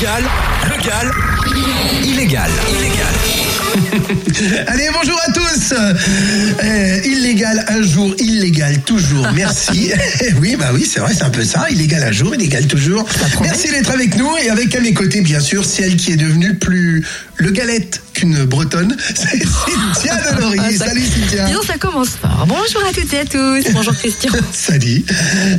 Légal, légal, illégal, illégal. Allez, bonjour à tous. Euh, illégal un jour, illégal toujours. Merci. oui, bah oui, c'est vrai, c'est un peu ça. Illégal un jour, illégal toujours. Merci d'être avec nous et avec à mes côtés, bien sûr, celle qui est devenue plus le galette qu'une bretonne. C'est Cynthia Delory. Ah, Salut Cynthia. Disons, ça commence fort. Bonjour à toutes et à tous. Bonjour Christian. Salut.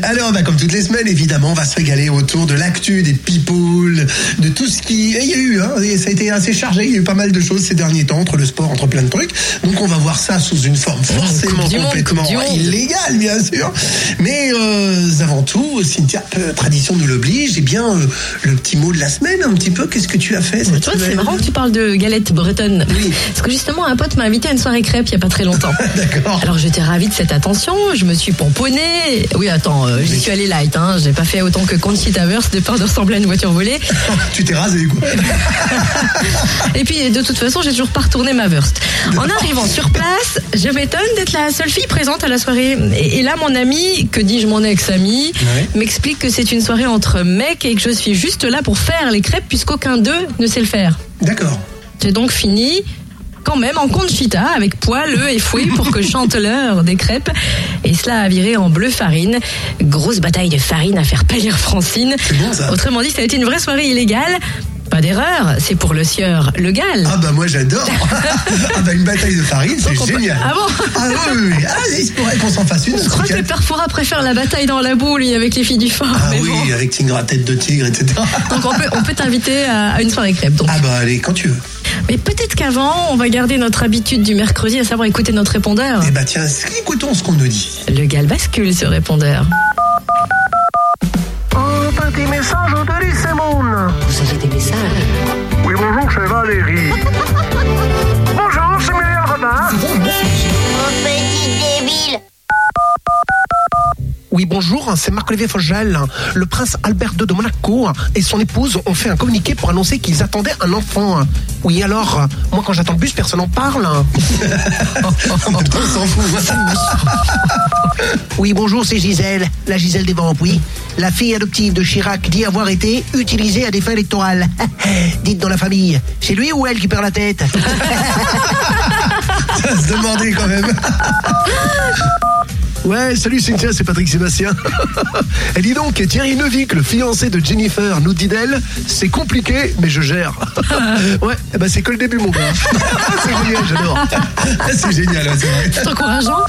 Alors, bah, comme toutes les semaines, évidemment, on va se régaler autour de l'actu, des people, de tout ce qui. Il y a eu, hein, ça a été assez chargé. Il y a eu pas mal de choses ces derniers temps, entre le sport, entre plein de trucs. Donc, on va voir ça sous une forme forcément complètement illégale, bien sûr. Mais euh, avant tout, Cynthia, euh, tradition nous l'oblige, eh bien, euh, le petit mot de la semaine, un petit peu. Qu'est-ce que tu as fait cette Tu vois, c'est marrant que tu parles de galette bretonne. Oui. Parce que justement, un pote m'a invité à une soirée crêpe il y a pas très longtemps. D'accord. Alors j'étais ravie de cette attention, je me suis pomponnée. Oui, attends, euh, j'y suis allée light, hein. J'ai pas fait autant que Conchita Wurst de peur de ressembler à une voiture volée. tu t'es rasé, quoi. Et puis de toute façon, j'ai toujours pas retourné ma Wurst. En arrivant sur place, je m'étonne d'être la seule fille présente à la soirée. Et, et là, mon ami, que dis-je mon ex-ami, Ouais. m'explique que c'est une soirée entre mecs et que je suis juste là pour faire les crêpes puisqu'aucun d'eux ne sait le faire. D'accord. J'ai donc fini quand même en conchita avec poil, œufs et fouet pour que chante l'heure des crêpes. Et cela a viré en bleu farine. Grosse bataille de farine à faire pâlir Francine. C'est bon, ça. Autrement dit, ça a été une vraie soirée illégale. Pas d'erreur, c'est pour le sieur Le Gall. Ah bah moi j'adore. ah bah une bataille de farine, c'est on peut- génial. Ah bon Ah oui, oui, oui. Ah, il se pourrait qu'on s'en fasse une. Je crois que week-end. Perfora préfère la bataille dans la boue, lui, avec les filles du fort. Ah oui, bon. avec Tingra tête de tigre, etc. Donc on peut, on peut t'inviter à, à une soirée crêpe. Donc. Ah bah allez, quand tu veux. Mais peut-être qu'avant, on va garder notre habitude du mercredi, à savoir écouter notre répondeur. Eh bah tiens, écoutons ce qu'on nous dit. Le Gall bascule ce répondeur. Un petit message de Lissemone. Vous avez des messages Oui, bonjour, c'est Valérie. bonjour, c'est Muriel Robin. Petit débile Oui, bonjour, c'est Marc-Olivier Fogel. Le prince Albert II de Monaco et son épouse ont fait un communiqué pour annoncer qu'ils attendaient un enfant. Oui, alors, moi quand j'attends le bus, personne n'en parle. On s'en fout. Oui, bonjour, c'est Gisèle, la Gisèle des Vents, oui. La fille adoptive de Chirac dit avoir été utilisée à des fins électorales. Dites dans la famille, c'est lui ou elle qui perd la tête? Ça se demandait quand même. Ouais, salut Cynthia, c'est Patrick Sébastien. Et dis donc, Thierry Neuvik, le fiancé de Jennifer, nous dit d'elle, c'est compliqué, mais je gère. ouais, eh ben c'est que le début, mon gars. c'est génial, j'adore. C'est génial, ouais, c'est vrai. C'est encourageant.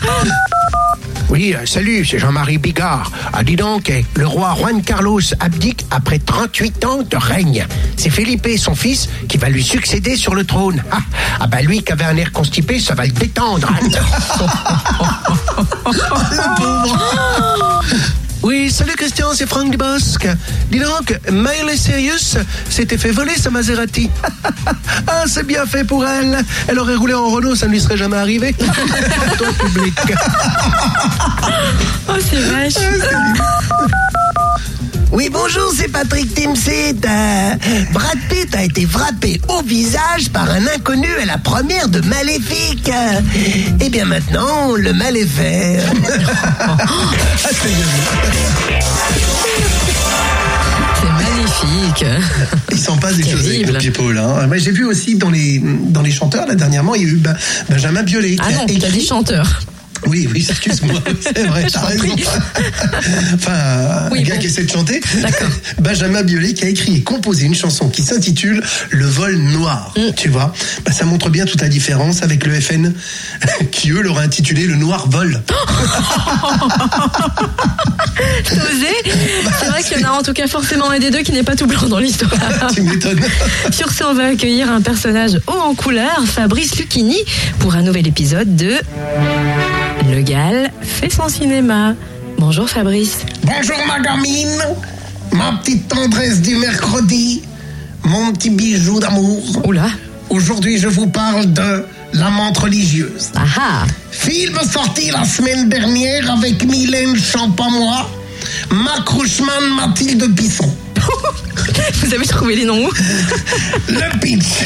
Oui, euh, salut, c'est Jean-Marie Bigard. Ah, dis donc, eh, le roi Juan Carlos abdique après 38 ans de règne. C'est Felipe, son fils, qui va lui succéder sur le trône. Ah, ah bah lui qui avait un air constipé, ça va le détendre. Oui, salut Christian, c'est Franck Dubosc. Dis donc, Miley Cyrus s'était fait voler sa Maserati. ah, c'est bien fait pour elle. Elle aurait roulé en Renault, ça ne lui serait jamais arrivé. Ton public. Oh, c'est vache. Oui, bonjour, c'est Patrick Timsit. Euh, Brad Pitt a été frappé au visage par un inconnu à la première de Maléfique. Euh, Eh bien maintenant, le mal est fait. C'est magnifique. Il s'en passe des choses avec le people. Hein. J'ai vu aussi dans les, dans les chanteurs, là, dernièrement, il y a eu Ben- Benjamin Biolay. Ah qui a non, t'as écrit- dit chanteur. Oui, oui, excuse-moi, c'est vrai, t'as raison. enfin, Oui, un gars bon. qui essaie de chanter. Benjamin Biolay qui a écrit et composé une chanson qui s'intitule Le vol noir. Mm. Tu vois, bah, ça montre bien toute la différence avec le FN qui eux l'auraient intitulé Le noir vol. T'as osé C'est vrai qu'il y en a en tout cas forcément un des deux qui n'est pas tout blanc dans l'histoire. tu m'étonnes. Sur ce, on va accueillir un personnage haut en couleur, Fabrice Lucchini, pour un nouvel épisode de Le Gall fait son cinéma. Bonjour Fabrice. Bonjour ma gamine, ma petite tendresse du mercredi, mon petit bijou d'amour. Oula. Aujourd'hui, je vous parle de La menthe religieuse. Ah ah Film sorti la semaine dernière avec Mylène Champamois, Marc Rouchman, Mathilde Bisson. Vous avez trouvé les noms Le pitch.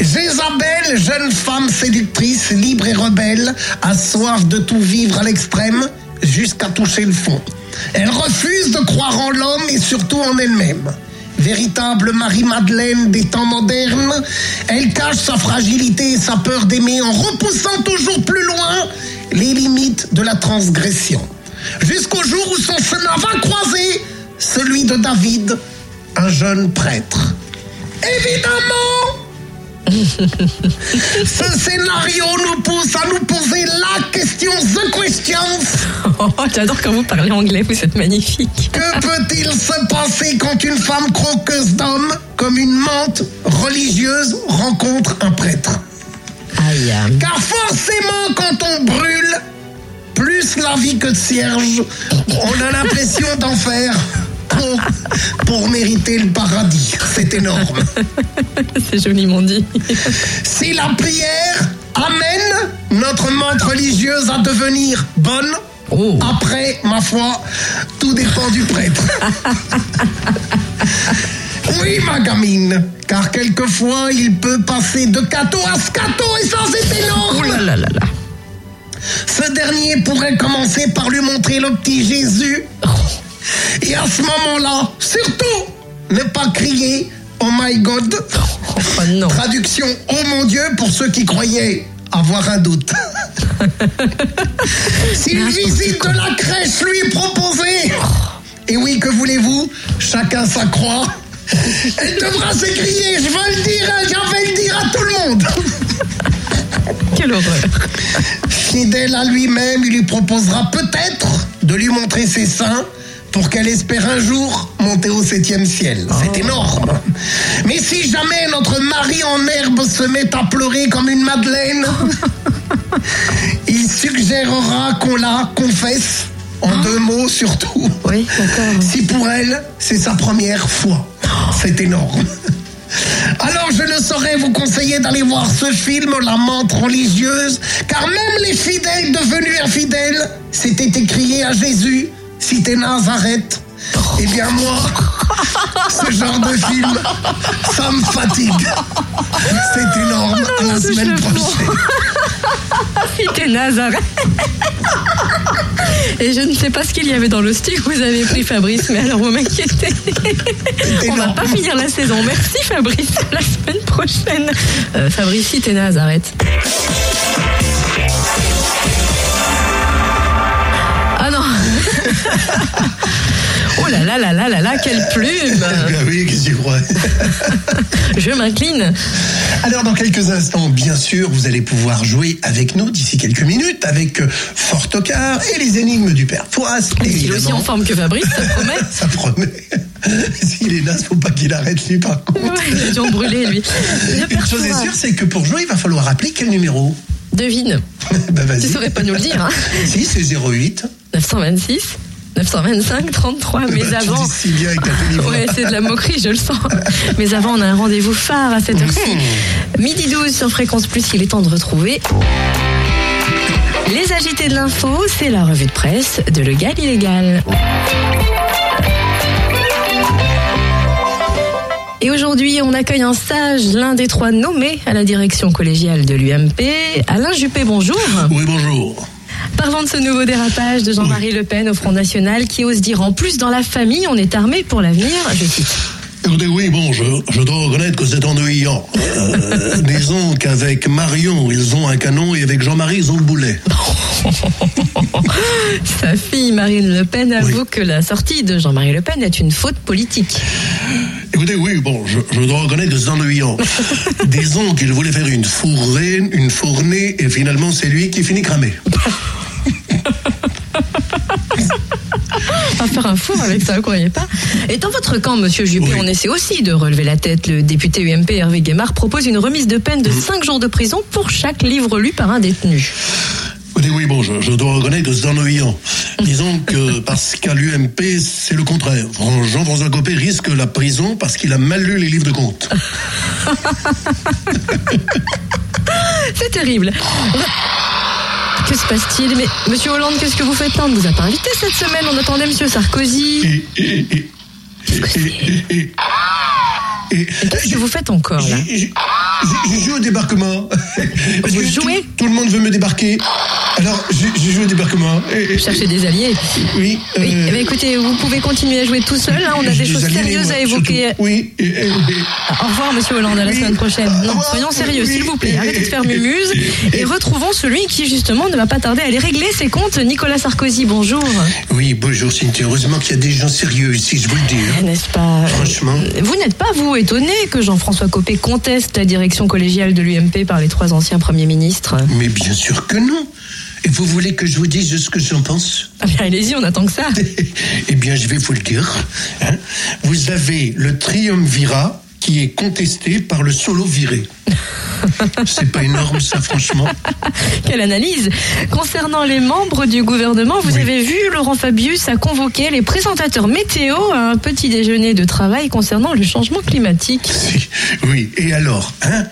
Jézabel, jeune femme séductrice, libre et rebelle, a soif de tout vivre à l'extrême jusqu'à toucher le fond. Elle refuse de croire en l'homme et surtout en elle-même. Véritable Marie-Madeleine des temps modernes, elle cache sa fragilité et sa peur d'aimer en repoussant toujours plus loin les limites de la transgression. Jusqu'au jour où son chemin va croiser celui de David, un jeune prêtre. Évidemment, ce scénario nous pousse à nous poser la question, the questions. Oh, J'adore quand vous parlez anglais, vous êtes magnifique. Que peut-il se passer quand une femme croqueuse d'homme, comme une menthe religieuse, rencontre un prêtre? Aïe. Car forcément, quand on brûle, plus la vie que de cierge, on a l'impression d'en faire trop pour mériter le paradis. C'est énorme. C'est joliment dit. Si la prière amène notre menthe religieuse à devenir bonne, Oh. après, ma foi, tout dépend du prêtre. Oui, ma gamine, car quelquefois il peut passer de cateau à scato et ça c'est énorme. Oh là là là là. Ce dernier pourrait commencer par lui montrer le petit Jésus. Et à ce moment-là, surtout, ne pas crier Oh my God. Oh non. Traduction Oh mon Dieu pour ceux qui croyaient avoir un doute. si une visite de la crèche lui est proposée, et oui, que voulez-vous? Chacun sa croix. Elle devra s'écrier Je veux le dire, hein, je vais le dire à tout le monde. Quelle horreur. Fidèle à lui-même, il lui proposera peut-être de lui montrer ses seins pour qu'elle espère un jour monter au septième ciel. C'est énorme. Mais si jamais notre mari en herbe se met à pleurer comme une madeleine, il suggérera qu'on la confesse en deux mots surtout. Oui. Si pour elle, c'est sa première fois. C'est énorme. Alors je ne saurais vous conseiller d'aller voir ce film, La menthe religieuse, car même les fidèles devenus infidèles s'étaient écriés à Jésus, cité Nazareth. Eh bien moi, ce genre de film, ça me fatigue. C'est énorme. À la je semaine prochaine. C'était Nazareth. Et je ne sais pas ce qu'il y avait dans le stick. Vous avez pris Fabrice, mais alors vous m'inquiétez. On va pas finir la saison. Merci Fabrice. À la semaine prochaine. Euh, Fabrice, c'était Nazareth. Oh là là là là là là, quelle plume Ben oui, qu'est-ce que tu crois? Je m'incline. Alors dans quelques instants, bien sûr, vous allez pouvoir jouer avec nous d'ici quelques minutes avec euh, Fort Tocard et les énigmes du père Fouras. Il est aussi en forme que Fabrice, ça promet. Ça promet. S'il est naze, faut pas qu'il arrête lui par contre. Ouais, il a dû en brûler lui. Une chose est sûre, c'est que pour jouer, il va falloir appeler quel numéro? Devine. Vas-y. Tu saurais pas nous le dire. Hein. Si, c'est 08. 926, 925, 33. Mais Bah, tu avant. dis si bien avec ta. Ouais, c'est de la moquerie, je le sens. Mais avant, on a un rendez-vous phare à cette heure-ci. Midi 12 sur Fréquence Plus, il est temps de retrouver. Les agités de l'info, c'est la revue de presse de Le Gal Illégal. Et aujourd'hui, on accueille un sage, l'un des trois nommés à la direction collégiale de l'UMP. Alain Juppé, bonjour. Oui, bonjour. Parlons de ce nouveau dérapage de Jean-Marie Le Pen au Front National qui ose dire en plus dans la famille, on est armé pour l'avenir. Je cite. Écoutez, oui, bon, je, je dois reconnaître que c'est ennuyant. Euh, disons qu'avec Marion, ils ont un canon et avec Jean-Marie, ils ont le boulet. Sa fille Marine Le Pen avoue que la sortie de Jean-Marie Le Pen est une faute politique. Écoutez, oui, bon, je, je dois reconnaître que c'est ennuyant. Disons qu'il voulait faire une fourrée, une fournée, et finalement, c'est lui qui finit cramé. On va faire un four avec ça, vous croyez pas? Et dans votre camp, monsieur Juppé, Oui. on essaie aussi de relever la tête. Le député UMP Hervé Guémard propose une remise de peine de Mmh. 5 jours de prison pour chaque livre lu par un détenu. Oui, bon, je, je dois reconnaître que c'est ennuyant. Disons que parce qu'à l'UMP, c'est le contraire. Fran- Jean-François Copé risque la prison parce qu'il a mal lu les livres de comptes. C'est terrible. Que se passe-t-il Mais monsieur Hollande, qu'est-ce que vous faites là On ne vous a pas invité cette semaine. On attendait monsieur Sarkozy. Qu'est-ce que vous faites encore là j'ai joué au débarquement. Parce Vous que jouez tout, tout le monde veut me débarquer. Alors, j'ai joué au débarquement. Chercher des alliés. Oui. Oui, euh, eh ben, écoutez, vous pouvez continuer à jouer tout seul. hein, on a des choses alliés, sérieuses moi, à évoquer. surtout. Oui. et- et- et- Au revoir, monsieur Hollande, à la semaine prochaine. Non, soyons sérieux, s'il vous plaît. Arrêtez de faire mumuse et retrouvons celui qui, justement, ne va pas tarder à aller régler ses comptes. Nicolas Sarkozy, bonjour. Oui, bonjour Cynthia. Heureusement qu'il y a des gens sérieux ici, je vous le dis. hein. N'est-ce pas? Franchement. Vous n'êtes pas, vous, étonné que Jean-François Copé conteste la direction collégiale de l'UMP par les trois anciens premiers ministres? Mais bien sûr que non. Et vous voulez que je vous dise ce que j'en pense? Ah bien, allez-y, on attend que ça. Eh bien, je vais vous le dire. hein. Vous avez le triumvirat qui est contesté par le solo viré. C'est pas énorme, ça, franchement. Quelle analyse Concernant les membres du gouvernement, vous Oui. avez vu, Laurent Fabius a convoqué les présentateurs météo à un petit déjeuner de travail concernant le changement climatique. Si. Oui, et alors, hein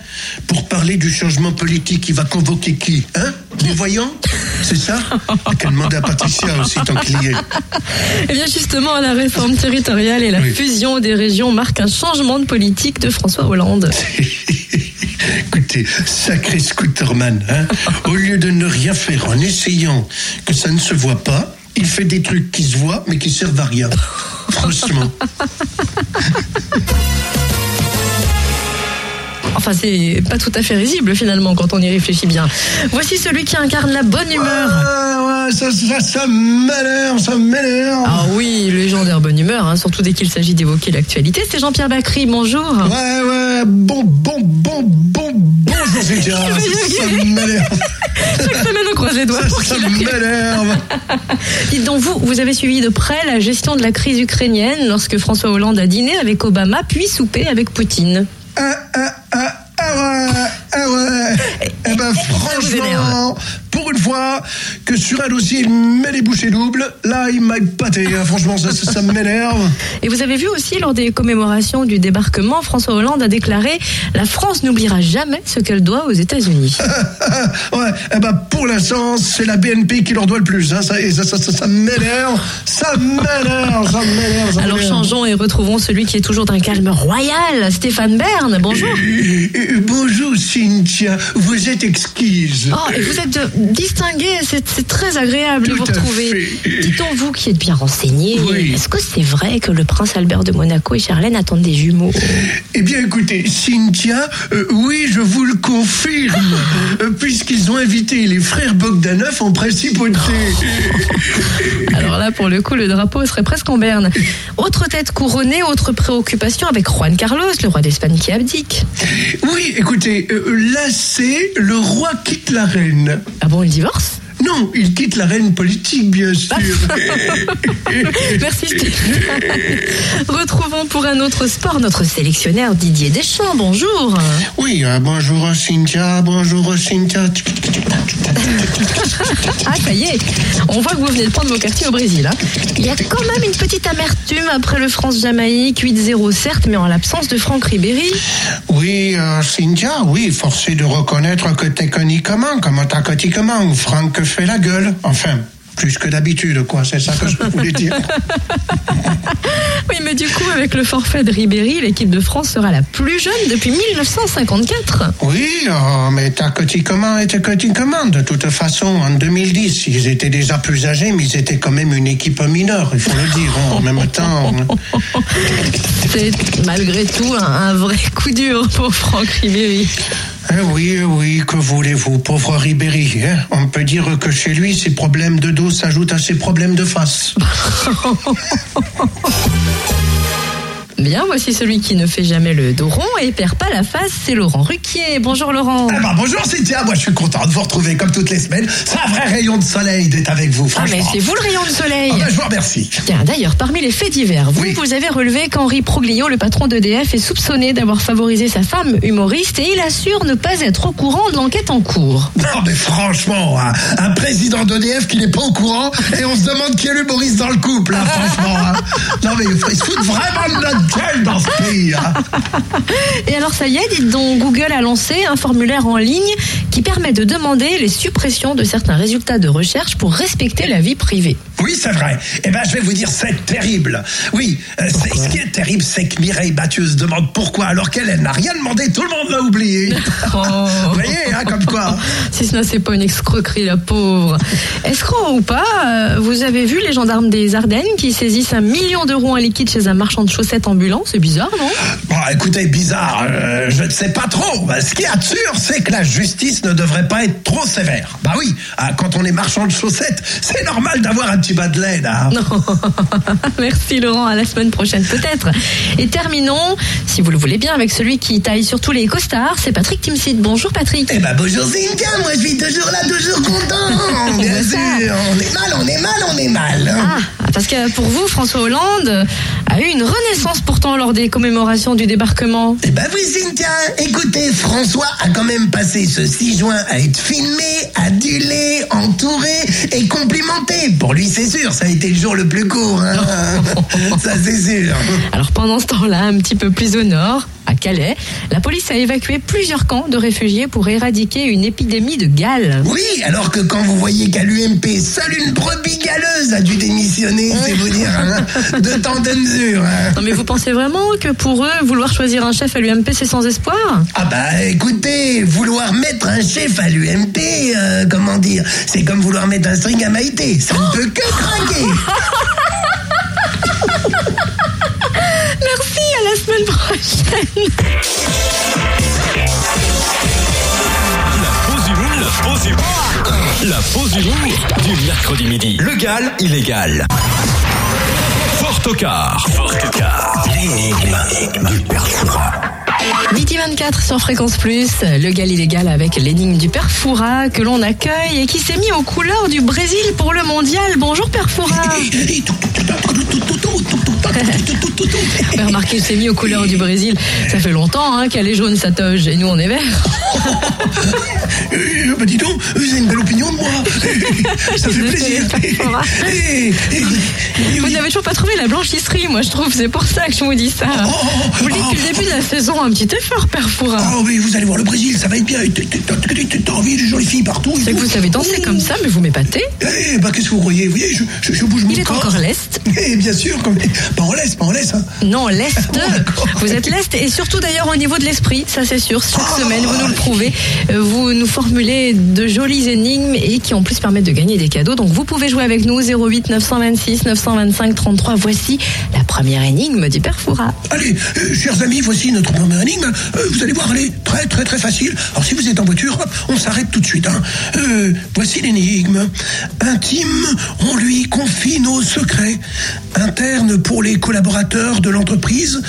Pour parler du changement politique, il va convoquer qui Hein Les voyants C'est ça? Qu'elle demande à Patricia aussi, tant qu'il y est. Eh bien justement, la réforme territoriale et la Oui. fusion des régions marquent un changement de politique de François Hollande. Écoutez, sacré Scooterman, hein Au lieu de ne rien faire en essayant que ça ne se voit pas, il fait des trucs qui se voient mais qui servent à rien. Franchement. Enfin, c'est pas tout à fait risible finalement quand on y réfléchit bien. Voici celui qui incarne la bonne humeur. Ah ouais, ça, ça, ça m'énerve, ça m'énerve. Ah oui, légendaire bonne humeur, hein, surtout dès qu'il s'agit d'évoquer l'actualité. C'est Jean-Pierre Bacry, bonjour. Ouais, ouais, bon, bon, bon, bon, bonjour, Cynthia. Ça, ça m'énerve. Chaque semaine, on croise les doigts Ça, pour ça m'énerve. Dites donc, vous, vous avez suivi de près la gestion de la crise ukrainienne lorsque François Hollande a dîné avec Obama, puis soupé avec Poutine. Ah, ah, ah, ah ouais, ah ouais. Eh ben, vous énerve. franchement, fois que sur un dossier, il met les bouchées doubles, là, il m'a épaté. hein. Franchement, ça, ça, ça m'énerve. Et vous avez vu aussi, lors des commémorations du débarquement, François Hollande a déclaré La France n'oubliera jamais ce qu'elle doit aux États-Unis. ouais, eh ben, pour l'instant, c'est la BNP qui leur doit le plus. Hein. Ça, et ça, ça, m'énerve. Ça m'énerve, ça m'énerve. ça Alors changeons et retrouvons celui qui est toujours d'un calme royal, Stéphane Bern. Bonjour. Euh, euh, bonjour, Cynthia. Vous êtes exquise. Oh, et vous êtes distingué, c'est très agréable de vous retrouver. fait. Dites-donc, vous qui êtes bien renseigné, Oui. est-ce que c'est vrai que le prince Albert de Monaco et Charlène attendent des jumeaux? Eh bien, écoutez, Cynthia, euh, oui, je vous le confirme, euh, puisqu'ils ont invité les frères Bogdanov en principauté. Alors là, pour le coup, le drapeau serait presque en berne. Autre tête couronnée, autre préoccupation avec Juan Carlos, le roi d'Espagne qui abdique. Oui, écoutez, euh, là, c'est le roi quitte la reine. Ah bon, il divorce Non, il quitte la reine politique, bien sûr. Merci. Retrouvons pour un autre sport notre sélectionneur Didier Deschamps. Bonjour. oui, euh, bonjour Cynthia, bonjour Cynthia. Ah, ça y est. On voit que vous venez de prendre vos quartiers au Brésil. hein. Il y a quand même une petite amertume après le France-Jamaïque. 8-0 certes, mais en l'absence de Franck Ribéry. Oui, euh, Cynthia, oui, forcé de reconnaître que techniquement, comme tactiquement, Franck fait la gueule. Enfin, plus que d'habitude, quoi, c'est ça que je voulais dire. Mais du coup, avec le forfait de Ribéry, l'équipe de France sera la plus jeune depuis 1954. Oui, oh, mais tactiquement et tactiquement. De toute façon, en 2010, ils étaient déjà plus âgés, mais ils étaient quand même une équipe mineure, il faut le dire. hein, en même temps, C'est malgré tout un, un vrai coup dur pour Franck Ribéry. Eh oui, eh oui, que voulez-vous, pauvre Ribéry. hein? On peut dire que chez lui, ses problèmes de dos s'ajoutent à ses problèmes de face. Bien, voici celui qui ne fait jamais le dos rond et perd pas la face, c'est Laurent Ruquier. Bonjour Laurent. Eh ben, bonjour Cynthia, moi je suis content de vous retrouver comme toutes les semaines. C'est un vrai rayon de soleil d'être avec vous, Ah, mais franchement. c'est vous le rayon de soleil. Ah ben, je vous remercie. Tiens, d'ailleurs, parmi les faits divers, vous, Oui. vous avez relevé qu'Henri Proglio, le patron d'EDF, est soupçonné d'avoir favorisé sa femme humoriste et il assure ne pas être au courant de l'enquête en cours. Non mais franchement, hein, un président d'EDF qui n'est pas au courant et on se demande qui est l'humoriste dans le couple, hein, franchement. hein. Non mais il se fout vraiment de notre nickel dans ce pays. hein. Et alors ça y est, dites donc, Google a lancé un formulaire en ligne qui permet de demander les suppressions de certains résultats de recherche pour respecter la vie privée. Oui, c'est vrai. Eh ben, je vais vous dire, c'est terrible. Oui, euh, c'est- ce qui est terrible, c'est que Mireille Mathieu se demande pourquoi, alors qu'elle elle n'a rien demandé, tout le monde l'a oublié. Oh. Vous voyez, hein, comme quoi. Si ce n'est c'est pas une escroquerie, la pauvre. Escroc ou pas, euh, vous avez vu les gendarmes des Ardennes qui saisissent un million d'euros en liquide chez un marchand de chaussettes C'est bizarre, non? Bon, écoutez, bizarre, euh, je ne sais pas trop. Bah, ce qui est sûr, c'est que la justice ne devrait pas être trop sévère. Bah oui, ah, quand on est marchand de chaussettes, c'est normal d'avoir un petit bas de laine. hein. Merci Laurent, à la semaine prochaine peut-être. Et terminons, si vous le voulez bien, avec celui qui taille sur tous les costards, c'est Patrick Timsit. Bonjour Patrick. Eh ben bonjour Cynthia, moi je suis toujours là, toujours content. Bien sûr, on est mal, on est mal, on est mal. hein. Ah, parce que pour vous, François Hollande a eu une renaissance pourtant lors des commémorations du débarquement. Eh ben oui Cynthia, écoutez, François a quand même passé ce 6 juin à être filmé, adulé, entouré et complimenté. Pour lui c'est sûr, ça a été le jour le plus court. hein. ça c'est sûr. Alors pendant ce temps-là, un petit peu plus au nord, à Calais, la police a évacué plusieurs camps de réfugiés pour éradiquer une épidémie de gale. Oui, alors que quand vous voyez qu'à l'UMP, seule une brebis galeuse a dû démissionner, c'est vous dire, hein, de temps de mesure. hein. Non mais vous pensez vraiment que pour eux, vouloir choisir un chef à l'UMP, c'est sans espoir? Ah bah écoutez, vouloir mettre un chef à l'UMP, euh, comment dire, c'est comme vouloir mettre un string à Maïté, ça ne peut que craquer. Merci, à la semaine prochaine La pause humour, du mercredi midi. Legal, illégal. Fort au quart. Fort au. Midi 24 sur Fréquence Plus, le gal illégal avec l'énigme du Père Fouras que l'on accueille et qui s'est mis aux couleurs du Brésil pour le mondial. Bonjour Père Fouras Vous avez remarqué, il s'est mis aux couleurs du Brésil. Ça fait longtemps hein, qu'elle est jaune sa toge et nous on est vert. Euh, bah dis donc, vous avez une belle opinion de moi. Ça fait plaisir. Eh, eh, eh, Vous n'avez toujours pas trouvé la blanchisserie, moi je trouve. C'est pour ça que je vous dis ça. Vous le dites depuis le début de la saison, un petit effort, Père. Oh oui, vous allez voir le Brésil, ça va être bien. T'as envie de jolies filles partout. C'est que vous savez danser comme ça, mais vous m'épatez. Eh bah qu'est-ce que vous croyez? Vous voyez, je, bouge mon Il est corps. encore leste. Eh bien sûr, comme... pas en laisse, pas en laisse. Hein. Non. Bon, d'accord. Vous êtes leste et surtout d'ailleurs au niveau de l'esprit, ça c'est sûr. Chaque Oh. semaine, vous nous le prouvez. Euh, Vous nous formulez de jolies énigmes et qui en plus permettent de gagner des cadeaux. Donc vous pouvez jouer avec nous 08 926 925 33. Voici la première énigme du Père. Allez, euh, chers amis, voici notre première Euh, vous allez voir, elle est très très très facile. Alors si vous êtes en voiture, hop, on s'arrête tout de suite. hein. Euh, voici l'énigme. Intime, on lui confie nos secrets. Interne pour les collaborateurs de l'entreprise.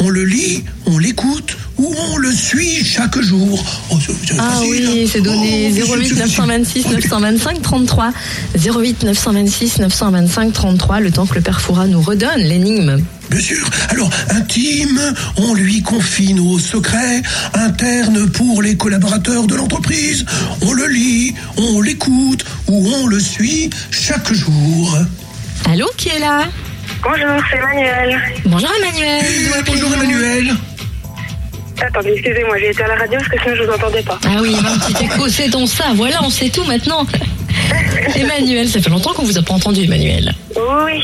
On le lit, on l'écoute ou on le suit chaque jour. Oh, Ah facile, oui, hein. c'est donné Oh, 08 c'est facile. 926 Oh, 925 33. 08 926 925 33, le temps que le Père Fouras nous redonne l'énigme. Bien sûr. Alors, intime, on lui confie nos secrets. Interne pour les collaborateurs de l'entreprise. On le lit, on l'écoute ou on le suit chaque jour. Allô, qui est là? Bonjour, c'est Manuel. Bonjour Emmanuel. D'où bonjour Emmanuel. Attendez, excusez-moi, j'ai été à la radio parce que sinon je vous entendais pas. Ah oui, il y a un petit écho, c'est donc ça. Voilà, on sait tout maintenant. Emmanuel, ça fait longtemps qu'on vous a pas entendu, Emmanuel. Oui.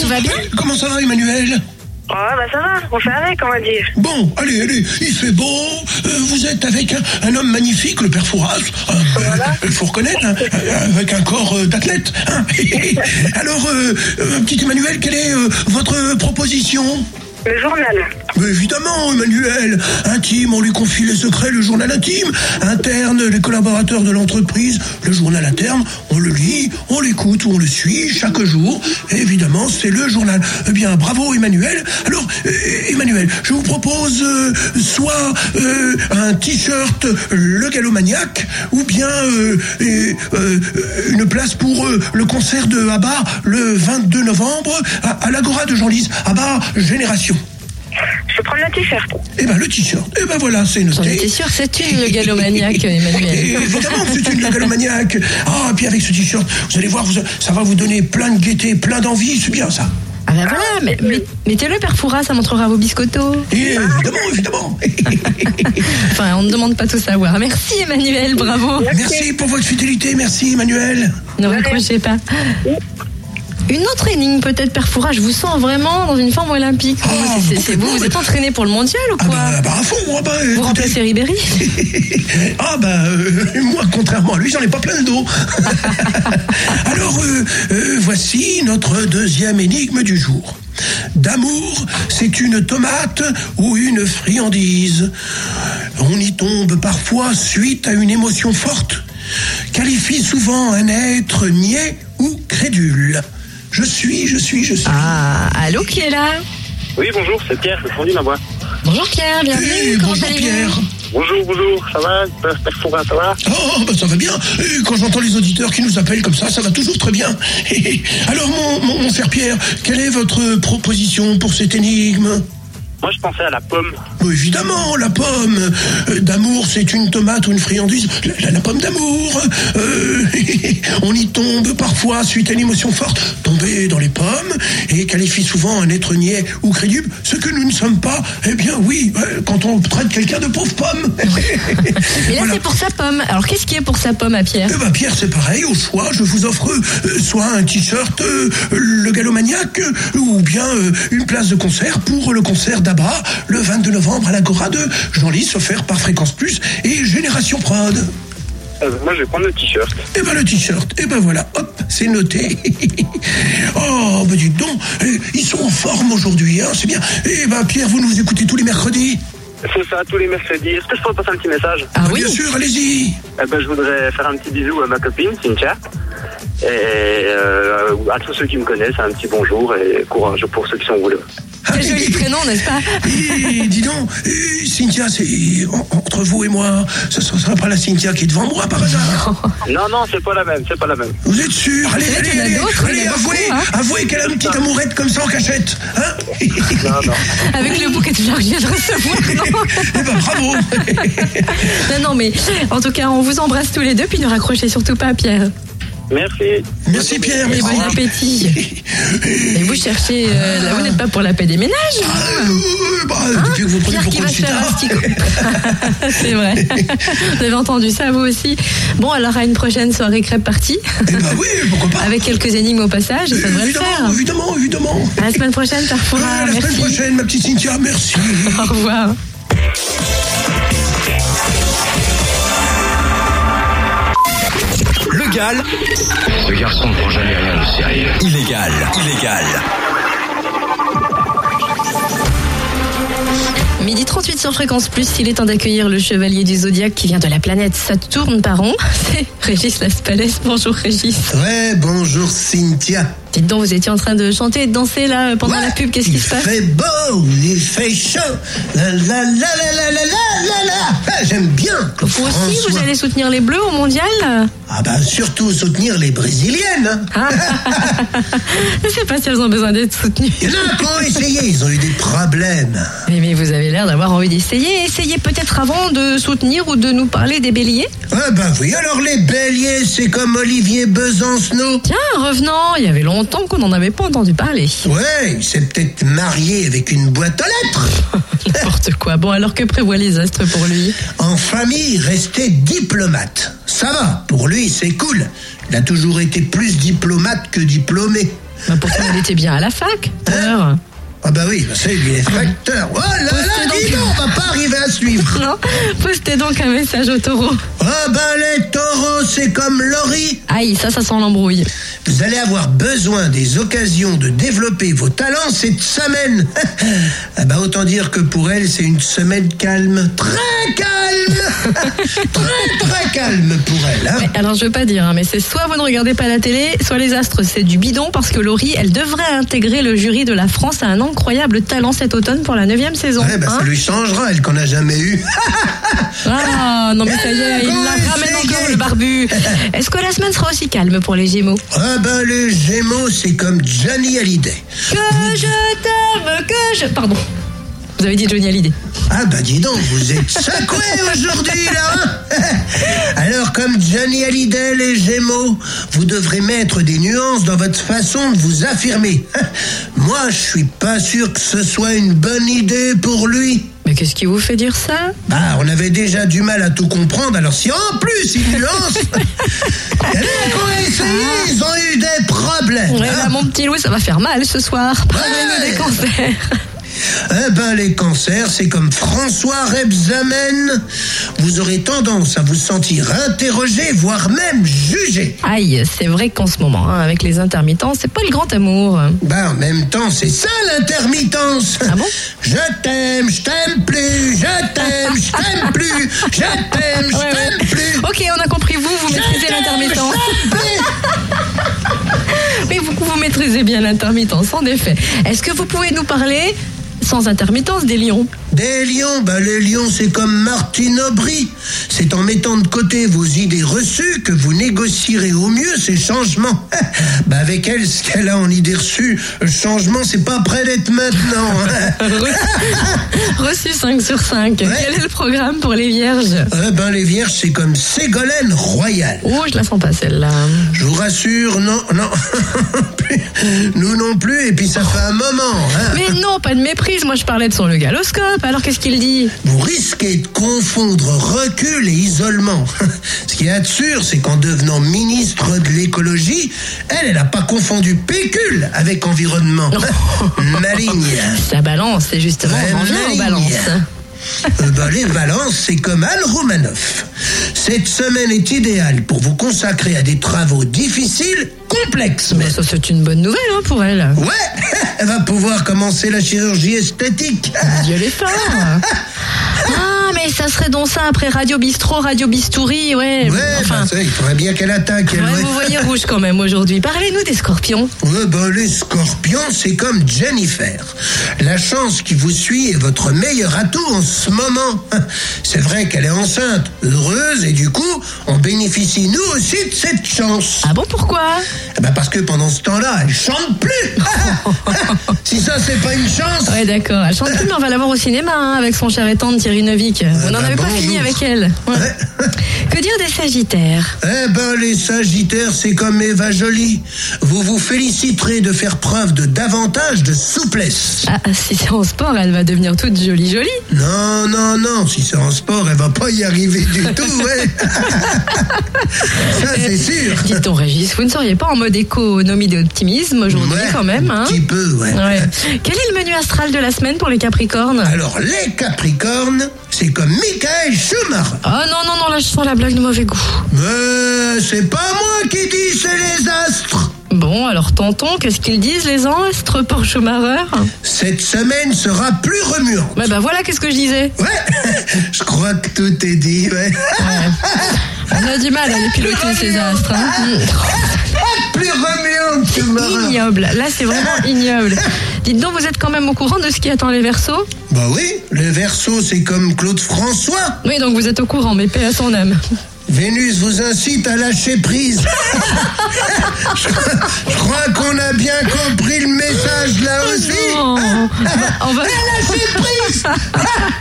Tout va bien? Comment ça va Emmanuel? Oh, bah ça va, on fait avec, on va dire. Bon, allez, allez, il fait beau, euh, vous êtes avec un, un homme magnifique, le père Fouras, euh, il faut reconnaître, hein, euh, avec un corps euh, d'athlète. hein. Alors, euh, euh, petit Emmanuel, quelle est euh, votre proposition? Le journal. Mais évidemment, Emmanuel, intime, on lui confie les secrets, le journal intime, interne, les collaborateurs de l'entreprise, le journal interne, on le lit, on l'écoute ou on le suit chaque jour. Évidemment, c'est le journal. Eh bien, bravo Emmanuel. Alors, euh, Emmanuel, je vous propose euh, soit euh, un t-shirt Le Galomaniac, ou bien euh, une place pour le concert de Abba le 22 novembre à, à l'Agora de Genlis. Abba Génération. Je vais prendre le t-shirt. Eh ben le t-shirt, eh ben voilà, c'est noté. étais sûre, c'est une le galomaniaque, Et Emmanuel. évidemment c'est une mégalomaniaque. Ah, et puis avec ce t-shirt, vous allez voir, vous- ça va vous donner plein de gaieté, plein d'envie, c'est bien ça. Ah ben voilà, mais, mais- mettez-le Perfora, ça montrera vos biscottos. Et, évidemment, évidemment. Enfin, on ne demande pas tout savoir. Merci Emmanuel, bravo. merci pour votre fidélité, merci Emmanuel. Ne raccrochez pas. Une autre énigme peut-être Perfora, je vous sens vraiment dans une forme olympique. Ah, C'est- vous, vous êtes entraîné pour le mondial ou Ah quoi bah, bah à fond, ah bah, Vous écoutez. remplacez Ribéry ah bah euh, moi contrairement à lui j'en ai pas plein le dos. Alors euh, euh, voici notre deuxième énigme du jour. D'amour, c'est une tomate ou une friandise. On y tombe parfois suite à une émotion forte. Qualifie souvent un être niais ou crédule. Je suis, je suis, je suis. Ah, allô, qui est là Oui, bonjour, c'est Pierre, c'est Sandy Mabois. Bonjour Pierre, bienvenue. Eh, Comment bonjour allez-vous Pierre. Bonjour, bonjour, ça va Père Fourin, ça va Oh, bah ça va bien. Euh, Quand j'entends les auditeurs qui nous appellent comme ça, ça va toujours très bien. Alors, mon, mon, mon cher Pierre, quelle est votre proposition pour cette énigme? Moi, je pensais à la pomme. Évidemment, la pomme euh, d'amour, c'est une tomate ou une friandise. La, la- la pomme d'amour, euh, on y tombe parfois suite à une émotion forte. Tomber dans les pommes et qualifie souvent un être niais ou crédule. Ce que nous ne sommes pas, eh bien oui, euh, quand on traite quelqu'un de pauvre pomme. Mais là, Voilà. c'est pour sa pomme. Alors, qu'est-ce qui est pour sa pomme à Pierre Eh ben Pierre, c'est pareil, au choix, je vous offre euh, soit un t-shirt Le Galomaniac, ou bien une place de concert pour le concert d'Abba, le 22 novembre à l'Agora de Jean-Lys, offert par Fréquence Plus et Génération Prod. Euh, moi, je vais prendre le t-shirt. Eh ben le t-shirt, eh ben voilà, hop, c'est noté. oh, ben dites donc, eh, ils sont en forme aujourd'hui, hein, c'est bien. Eh ben Pierre, vous nous écoutez tous les mercredis C'est ça, tous les mercredis. Est-ce que je peux passer un petit message Ah Ben, oui Bien sûr, allez-y. Eh ben, Je voudrais faire un petit bisou à ma copine, Cynthia. Et euh, à tous ceux qui me connaissent, un petit bonjour et courage pour ceux qui sont au boulot. Quel joli prénom, n'est-ce pas dis donc, eh, Cynthia, c'est en- entre vous et moi, ce ne sera pas la Cynthia qui est devant moi par hasard. Non, non, c'est pas la même, c'est pas la même. Vous êtes sûr Allez, allez, allez, allez, en a avouez, hein. avouez qu'elle a une petite amourette comme ça en cachette. Hein Non, non. Avec le bouquet de fleurs que je viens de recevoir, non Eh ben bravo Non, non, mais en tout cas, on vous embrasse tous les deux, puis ne raccrochez surtout pas, Pierre. Merci. Merci Pierre, Et merci. bon appétit. Et vous cherchez, euh, là, vous n'êtes pas pour la paix des ménages Euh, bah, depuis que vous prenez Pierre pour qui va se faire asticot. C'est vrai. Vous avez entendu ça, vous aussi. Bon, alors à une prochaine soirée crêpe partie, Eh ben oui, pourquoi pas avec quelques énigmes au passage, ça devrait le Évidemment, faire. évidemment, évidemment. À la semaine prochaine, Euh, Carrefour. la semaine Merci. prochaine, ma petite Cynthia, merci. Au revoir. Le Gall, Ce garçon ne prend jamais rien de sérieux. illégal, illégal. Midi 38 sur Fréquence Plus, il est temps d'accueillir le chevalier du zodiaque qui vient de la planète Saturne par rond. C'est Régis Laspalès. Bonjour Régis. Ouais, bonjour Cynthia. Dites donc, vous étiez en train de chanter et de danser là pendant la pub. Qu'est-ce qui il se passe fait beau, il fait chaud. La la la la la la la la. Ah, J'aime bien. Vous aussi, vous François- allez soutenir les Bleus au mondial Ah bah surtout soutenir les brésiliennes. hein. Ah. Je sais pas si elles ont besoin d'être soutenues. Il y en a qui ont essayé, ils ont eu des problèmes. Mais, mais vous avez l'air d'avoir envie d'essayer. Essayez peut-être avant de soutenir ou de nous parler des béliers. Ah bah oui, alors les béliers, c'est comme Olivier Besancenot. Tiens, revenant, il y avait longtemps qu'on n'en avait pas entendu parler. Ouais, il s'est peut-être marié avec une boîte aux lettres. N'importe quoi. Bon, alors que prévoient les astres pour lui? En famille, resté diplomate. Ça va, pour lui, c'est cool. Il a toujours été plus diplomate que diplômé. bah, Pourtant, il était bien à la fac. D'ailleurs. Ah bah oui, ça, il est facteur. Oh là là, dis donc. on va pas arriver à suivre. Non, postez donc un message au taureau. Ah bah les taureaux, c'est comme Laurie. Aïe, ça, ça sent l'embrouille. Vous allez avoir besoin des occasions de développer vos talents cette semaine. ah bah autant dire que pour elle, c'est une semaine calme. Très calme Très très calme pour elle. Hein. Ouais, alors, je veux pas dire, hein, mais c'est soit vous ne regardez pas la télé, soit les astres, c'est du bidon parce que Laurie, elle devrait intégrer le jury de la France à un incroyable talent cet automne pour la neuvième saison. Ouais, bah hein. ça lui changera, elle qu'on a jamais eu. Ah, non, mais ça y est, il la ramène encore le barbu. Est-ce que la semaine sera aussi calme pour les Gémeaux? Ah ben les Gémeaux, c'est comme Johnny Hallyday. Que je t'aime, que je. Pardon. Vous avez dit Johnny Hallyday. Ah bah dis donc, vous êtes secoué aujourd'hui là hein Alors comme Johnny Hallyday les Gémeaux, vous devrez mettre des nuances dans votre façon de vous affirmer. Moi, je suis pas sûr que ce soit une bonne idée pour lui. Mais qu'est-ce qui vous fait dire ça? Bah, on avait déjà du mal à tout comprendre, alors si en plus il nuance, il y en a qui ont essayé, ils ont eu des problèmes. Ouais, hein. bah, Mon petit Louis, ça va faire mal ce soir. Parlez-nous Ouais. des cancers. Eh ben, les cancers, c'est comme François Rebsamen. Vous aurez tendance à vous sentir interrogé, voire même jugé. Aïe, c'est vrai qu'en ce moment, hein, avec les intermittents, c'est pas le grand amour. Ben, en même temps, c'est ça l'intermittence. Ah bon? Je t'aime, je t'aime plus, je t'aime, je t'aime plus, je t'aime, je Ouais, t'aime ouais. plus. Ok, on a compris, vous, vous Je maîtrisez plus. Oui, vous, vous maîtrisez bien l'intermittence, en effet. Est-ce que vous pouvez nous parler, sans intermittence, des lions Des lions, ben les lions, c'est comme Martine Aubry. C'est en mettant de côté vos idées reçues que vous négocierez au mieux ces changements. ben avec elle, ce qu'elle a en idées reçues, le changement, c'est pas près d'être maintenant. Reçu 5 sur 5. Quel est le programme pour les vierges? Eh ben les vierges, c'est comme Ségolène Royal. Oh, je la sens pas celle-là. Je vous rassure, non, non. Nous non plus, et puis ça fait un moment. hein. Mais non, pas de méprise. Moi, je parlais de son légaloscope. Alors, qu'est-ce qu'il dit? Vous risquez de confondre recul et isolement. Ce qui est sûr, c'est qu'en devenant ministre de l'écologie, elle, elle n'a pas confondu pécule avec environnement. Maligne. Ça balance, c'est justement, en balances. Euh, ben, les balances, c'est comme Anne Romanoff. Cette semaine est idéale pour vous consacrer à des travaux difficiles, complexes même. ça, c'est une bonne nouvelle hein, pour elle. Ouais, elle va pouvoir commencer la chirurgie esthétique. Dieu les fort. Mais ça serait donc ça après Radio Bistrot, Radio Bistouri, ouais. Ouais, enfin, bah, ça, il faudrait bien qu'elle attaque. elle, ouais, ouais. vous voyez rouge quand même aujourd'hui. Parlez-nous des scorpions. Ouais, ben, les scorpions, c'est comme Jennifer. La chance qui vous suit est votre meilleur atout en ce moment. C'est vrai qu'elle est enceinte, heureuse, et du coup, on bénéficie nous aussi de cette chance. Ah bon, pourquoi? Eh Ben parce que pendant ce temps-là, elle chante plus. si ça, c'est pas une chance. Ouais, d'accord. Elle chante plus, mais on va la voir au cinéma hein, avec son cher et tendre Thierry Neuvik. Vous n'en bah, avez pas bonjour. fini avec elle. Ouais. Que dire des Sagittaires? Eh ben, les Sagittaires, c'est comme Eva Jolie. Vous vous féliciterez de faire preuve de davantage de souplesse. Ah, si c'est en sport, elle va devenir toute jolie jolie. Non, non, non, si c'est en sport, elle va pas y arriver du tout, ouais. Ça, c'est sûr. Dites-on, Régis, vous ne seriez pas en mode économie d'optimisme aujourd'hui Ouais, quand même Un hein petit peu, ouais. Ouais. Quel est le menu astral de la semaine pour les Capricornes? Alors, les Capricornes, c'est comme Michael Schumacher. Oh non, non, non, là je sens la blague de mauvais goût. Mais c'est pas moi qui dis, c'est les astres. Bon, alors tonton, qu'est-ce qu'ils disent les astres pour Schumacher? Cette semaine sera plus remuante. Bah bah voilà, qu'est-ce que je disais? Ouais, je crois que tout est dit, ouais. On a du mal à les piloter ces astres. hein. Plus remuante, Schumacher. Ignoble, là c'est vraiment ignoble. Dites donc, vous êtes quand même au courant de ce qui attend les Verseaux? Bah oui, les Verseaux, c'est comme Claude François. Oui, donc vous êtes au courant, mais paix à son âme. Vénus vous incite à lâcher prise. je, je crois qu'on a bien compris le message là aussi. Non. On va... Lâcher prise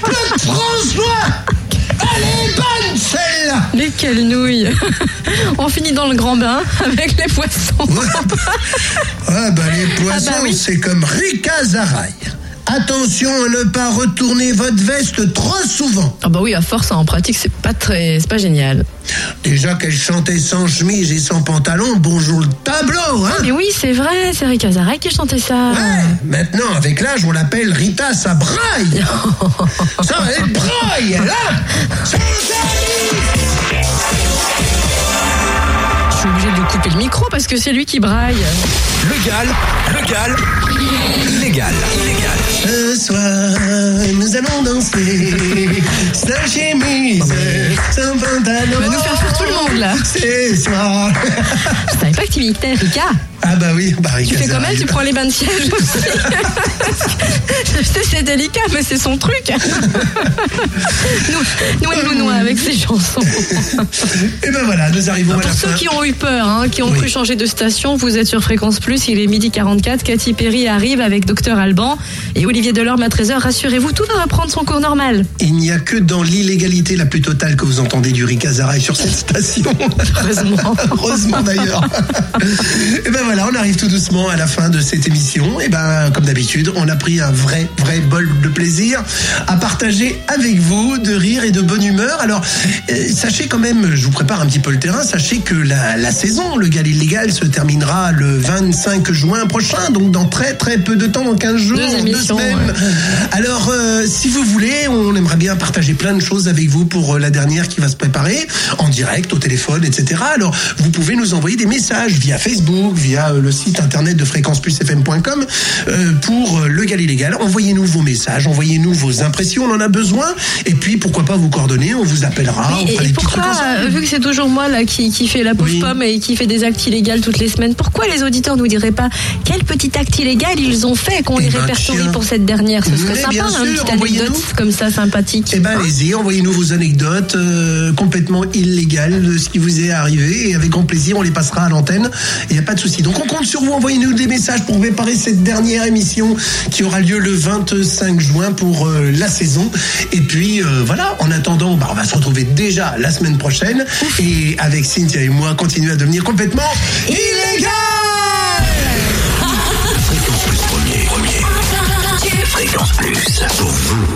Claude François Mais quelle nouille On finit dans le grand bain avec les poissons. Ah bah les poissons, Ah bah oui. c'est comme Rika Zaraï. Attention à ne pas retourner votre veste trop souvent. Ah bah oui, à force, en pratique, c'est pas très... c'est pas génial. Déjà qu'elle chantait sans chemise et sans pantalon, bonjour le tableau, hein Mais oui, c'est vrai, c'est Zara qui chantait ça. Ouais, maintenant, avec l'âge, on l'appelle Rita Sabraille. ça, elle braille, là C'est le micro parce que c'est lui qui braille. Légal, légal, illégal, illégal. Ce soir, nous allons danser sans chemise, sans pantalon. Il va nous faire faire tout le monde, là. Ce soir. Je savais pas que tu Rika. Ah bah oui, bah Tu fais comme elle, tu prends les bains de siège aussi. Je sais, c'est délicat, mais c'est son truc. nous, nous, nous, nous, avec ces chansons. Et ben voilà, nous arrivons à Pour la ceux fin. qui ont eu peur, hein, qui ont Oui. cru changer de station, vous êtes sur Fréquence Plus, il est midi 44, Cathy Perry arrive avec Docteur Alban et Olivier Delorme à 13h. Rassurez-vous, tout va reprendre son cours normal. Il n'y a que dans l'illégalité la plus totale que vous entendez du Ricazaraï sur cette station. Heureusement. Heureusement d'ailleurs. Et ben voilà, on arrive tout doucement à la fin de cette émission. Et ben comme d'habitude, on a pris un vrai, vrai bol de plaisir à partager avec vous, de rire et de bonne humeur. Alors euh, sachez quand même, je vous prépare un petit peu le terrain, sachez que la, la saison, le gal illégal, se terminera le 25 juin prochain, donc dans très très peu de temps, dans 15 jours, Deux émissions, semaines. ouais. Alors, euh, si vous voulez, on aimerait bien partager plein de choses avec vous pour euh, la dernière qui va se préparer, en direct, au téléphone, etc. Alors, vous pouvez nous envoyer des messages via Facebook, via euh, le site internet de fréquenceplusfm.com euh, pour euh, le gal illégal. Envoyez-nous vos messages, envoyez-nous vos impressions, on en a besoin. Et puis, pourquoi pas vous coordonner, on vous appellera, on Mais- fera et, des et petits trucs pourquoi, euh, vu que c'est toujours moi là qui, qui fait la pauvre Oui. pomme et qui fait des actes illégaux toutes les semaines, pourquoi les auditeurs nous diraient pas quel petit acte illégal ils ont fait qu'on Eh les ben, répertorie tiens. pour cette dernière Ce serait Mais sympa, bien hein, sûr, une petite envoyez-nous. anecdote comme ça sympathique. Eh ben allez-y, envoyez-nous vos anecdotes euh, complètement illégales de ce qui vous est arrivé et avec grand plaisir on les passera à l'antenne. Il n'y a pas de souci. Donc on compte sur vous, envoyez-nous des messages pour préparer cette dernière émission qui aura lieu le 25 juin pour euh, la saison. Et puis euh, voilà, en attendant, bah, on va se retrouver déjà la semaine prochaine et avec Cynthia et moi continuer à devenir complètement illégal. Plus pour vous.